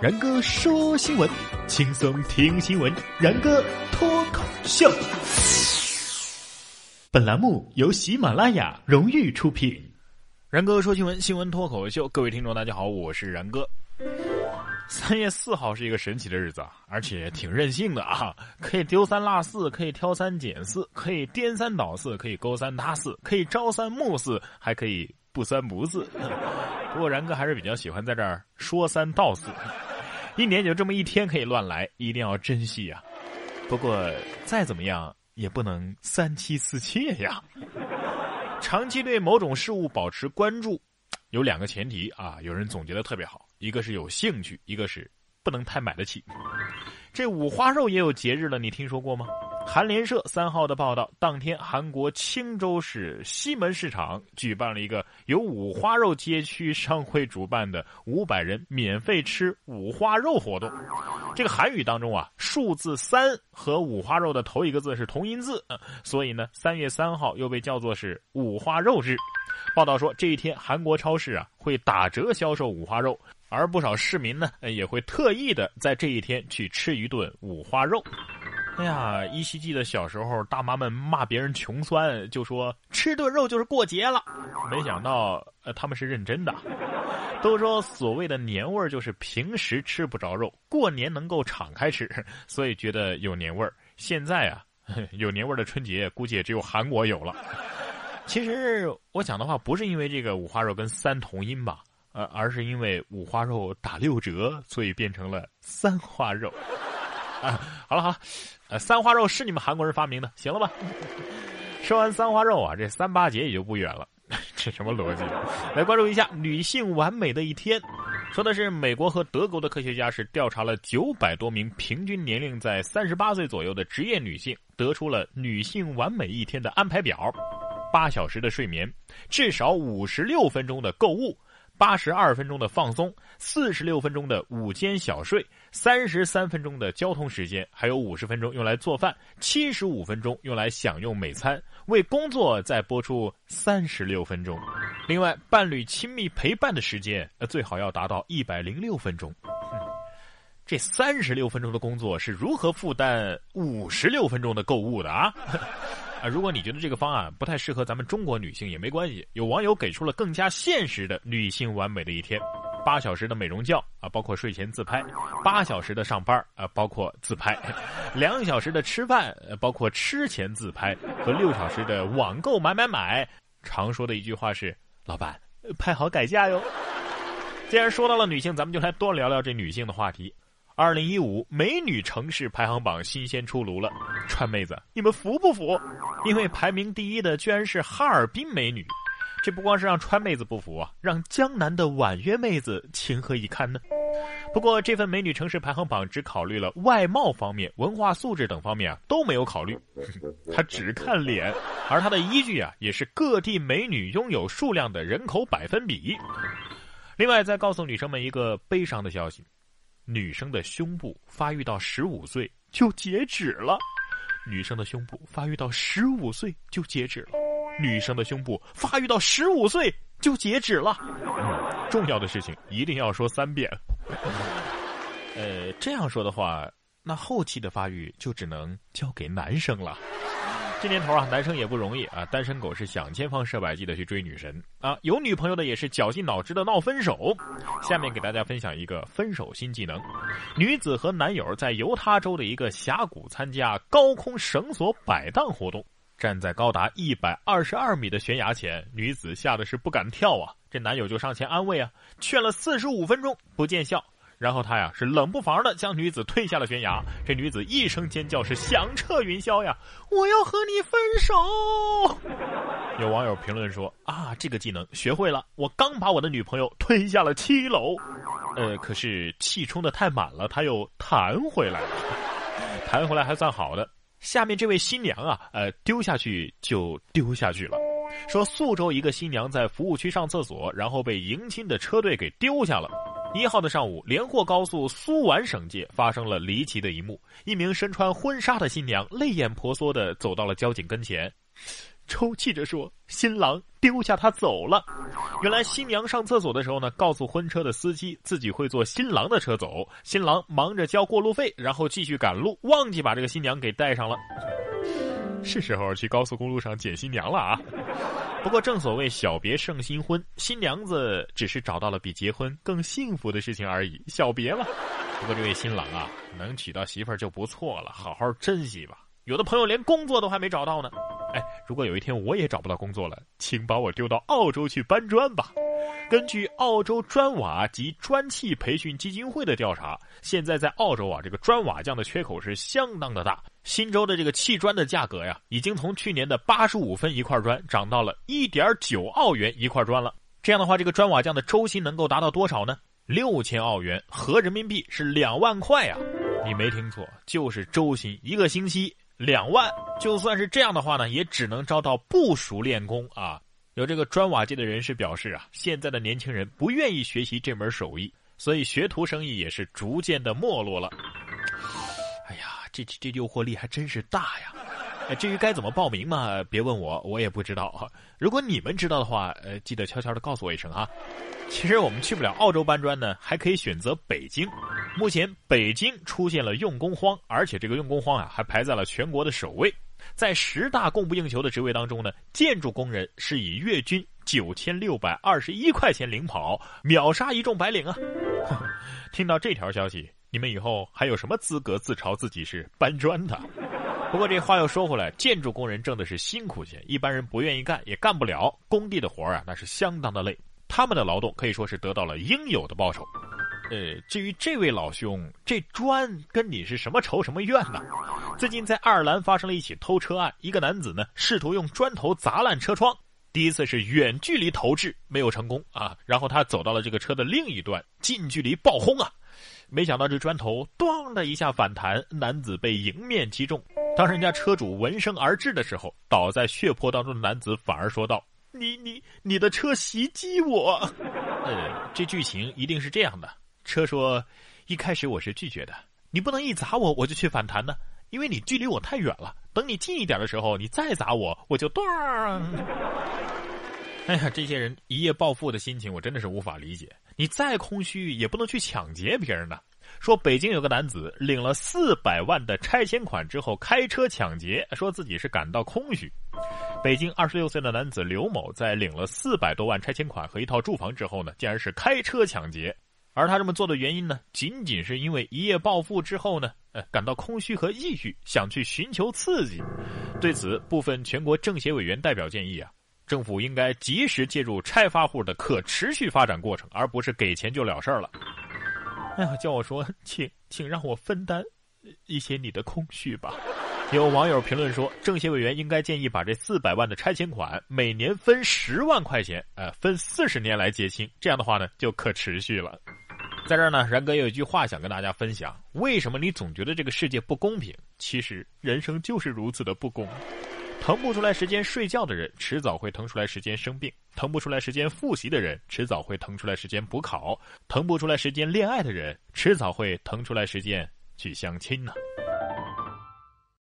然哥说新闻，轻松听新闻。然哥脱口秀，本栏目由喜马拉雅荣誉出品。然哥说新闻，新闻脱口秀，各位听众大家好，我是然哥。三月四号是一个神奇的日子啊，而且挺任性的啊，可以丢三落四，可以挑三拣四，可以颠三倒四，可以勾三搭四，可以朝三暮四，还可以不三不四。不过然哥还是比较喜欢在这儿说三道四。一年就这么一天可以乱来，一定要珍惜呀。不过再怎么样也不能三妻四妾呀。长期对某种事物保持关注，有两个前提啊。有人总结的特别好，一个是有兴趣，一个是不能太买得起。这五花肉也有节日了，你听说过吗？韩联社三号的报道，当天韩国青州市西门市场举办了一个由五花肉街区商会主办的五百人免费吃五花肉活动。这个韩语当中啊，数字三和五花肉的头一个字是同音字，所以呢，三月三号又被叫做是五花肉日。报道说，这一天韩国超市啊会打折销售五花肉，而不少市民呢也会特意的在这一天去吃一顿五花肉。哎呀，依稀记得小时候，大妈们骂别人穷酸，就说吃顿肉就是过节了。没想到，呃，他们是认真的。都说所谓的年味儿就是平时吃不着肉，过年能够敞开吃，所以觉得有年味儿。现在啊，有年味儿的春节估计也只有韩国有了。其实我讲的话不是因为这个五花肉跟三同音吧，呃，而是因为五花肉打六折，所以变成了三花肉。啊，好了好了，呃，三花肉是你们韩国人发明的，行了吧？说完三花肉啊，这三八节也就不远了，这什么逻辑？来关注一下女性完美的一天，说的是美国和德国的科学家是调查了九百多名平均年龄在三十八岁左右的职业女性，得出了女性完美一天的安排表：八小时的睡眠，至少五十六分钟的购物。八十二分钟的放松，四十六分钟的午间小睡，三十三分钟的交通时间，还有五十分钟用来做饭，七十五分钟用来享用美餐，为工作再播出三十六分钟。另外，伴侣亲密陪伴的时间，呃，最好要达到一百零六分钟。这三十六分钟的工作是如何负担五十六分钟的购物的啊？啊，如果你觉得这个方案不太适合咱们中国女性也没关系，有网友给出了更加现实的女性完美的一天：八小时的美容觉啊，包括睡前自拍；八小时的上班啊，包括自拍；两小时的吃饭，包括吃前自拍；和六小时的网购买买买。常说的一句话是：老板，拍好改嫁哟。既然说到了女性，咱们就来多聊聊这女性的话题。二零一五美女城市排行榜新鲜出炉了，川妹子，你们服不服？因为排名第一的居然是哈尔滨美女，这不光是让川妹子不服啊，让江南的婉约妹子情何以堪呢？不过这份美女城市排行榜只考虑了外貌方面、文化素质等方面啊都没有考虑，他只看脸，而他的依据啊也是各地美女拥有数量的人口百分比。另外，再告诉女生们一个悲伤的消息。女生的胸部发育到十五岁就截止了，女生的胸部发育到十五岁就截止了，女生的胸部发育到十五岁就截止了。嗯，重要的事情一定要说三遍。呃，这样说的话，那后期的发育就只能交给男生了。这年头啊，男生也不容易啊。单身狗是想千方设百计的去追女神啊，有女朋友的也是绞尽脑汁的闹分手。下面给大家分享一个分手新技能：女子和男友在犹他州的一个峡谷参加高空绳索摆荡活动，站在高达一百二十二米的悬崖前，女子吓得是不敢跳啊。这男友就上前安慰啊，劝了四十五分钟不见效。然后他呀是冷不防的将女子推下了悬崖，这女子一声尖叫是响彻云霄呀！我要和你分手。有网友评论说啊，这个技能学会了，我刚把我的女朋友推下了七楼，呃，可是气冲的太满了，他又弹回来了，弹回来还算好的。下面这位新娘啊，呃，丢下去就丢下去了。说宿州一个新娘在服务区上厕所，然后被迎亲的车队给丢下了。一号的上午，连霍高速苏皖省界发生了离奇的一幕：一名身穿婚纱的新娘泪眼婆娑地走到了交警跟前，抽泣着说：“新郎丢下她走了。”原来新娘上厕所的时候呢，告诉婚车的司机自己会坐新郎的车走。新郎忙着交过路费，然后继续赶路，忘记把这个新娘给带上了。是时候去高速公路上捡新娘了啊！不过正所谓小别胜新婚，新娘子只是找到了比结婚更幸福的事情而已，小别了。不过这位新郎啊，能娶到媳妇儿就不错了，好好珍惜吧。有的朋友连工作都还没找到呢。哎，如果有一天我也找不到工作了，请把我丢到澳洲去搬砖吧。根据澳洲砖瓦及砖砌培训基金会的调查，现在在澳洲啊，这个砖瓦匠的缺口是相当的大。新州的这个砌砖的价格呀，已经从去年的八十五分一块砖涨到了一点九澳元一块砖了。这样的话，这个砖瓦匠的周薪能够达到多少呢？六千澳元，合人民币是两万块呀！你没听错，就是周薪，一个星期两万。就算是这样的话呢，也只能招到不熟练工啊。有这个砖瓦界的人士表示啊，现在的年轻人不愿意学习这门手艺，所以学徒生意也是逐渐的没落了。哎呀，这这诱惑力还真是大呀！至于该怎么报名嘛，别问我，我也不知道。如果你们知道的话，呃，记得悄悄的告诉我一声哈。其实我们去不了澳洲搬砖呢，还可以选择北京。目前北京出现了用工荒，而且这个用工荒啊，还排在了全国的首位。在十大供不应求的职位当中呢，建筑工人是以月均九千六百二十一块钱领跑，秒杀一众白领啊！听到这条消息，你们以后还有什么资格自嘲自己是搬砖的？不过这话又说回来，建筑工人挣的是辛苦钱，一般人不愿意干，也干不了。工地的活啊，那是相当的累，他们的劳动可以说是得到了应有的报酬。呃，至于这位老兄，这砖跟你是什么仇什么怨呢？最近在爱尔兰发生了一起偷车案，一个男子呢试图用砖头砸烂车窗，第一次是远距离投掷没有成功啊，然后他走到了这个车的另一端，近距离暴轰啊，没想到这砖头“咣”的一下反弹，男子被迎面击中。当人家车主闻声而至的时候，倒在血泊当中的男子反而说道：“你你你的车袭击我。”呃，这剧情一定是这样的。车说：“一开始我是拒绝的，你不能一砸我我就去反弹呢，因为你距离我太远了。等你近一点的时候，你再砸我，我就断。”哎呀，这些人一夜暴富的心情，我真的是无法理解。你再空虚，也不能去抢劫别人呢。说北京有个男子领了四百万的拆迁款之后开车抢劫，说自己是感到空虚。北京二十六岁的男子刘某在领了四百多万拆迁款和一套住房之后呢，竟然是开车抢劫。而他这么做的原因呢，仅仅是因为一夜暴富之后呢，呃，感到空虚和抑郁，想去寻求刺激。对此，部分全国政协委员代表建议啊，政府应该及时介入拆发户的可持续发展过程，而不是给钱就了事儿了。哎呀，叫我说，请请让我分担一些你的空虚吧。有网友评论说，政协委员应该建议把这四百万的拆迁款每年分十万块钱，呃，分四十年来结清，这样的话呢，就可持续了。在这儿呢，然哥有一句话想跟大家分享：为什么你总觉得这个世界不公平？其实人生就是如此的不公。腾不出来时间睡觉的人，迟早会腾出来时间生病；腾不出来时间复习的人，迟早会腾出来时间补考；腾不出来时间恋爱的人，迟早会腾出来时间去相亲呢。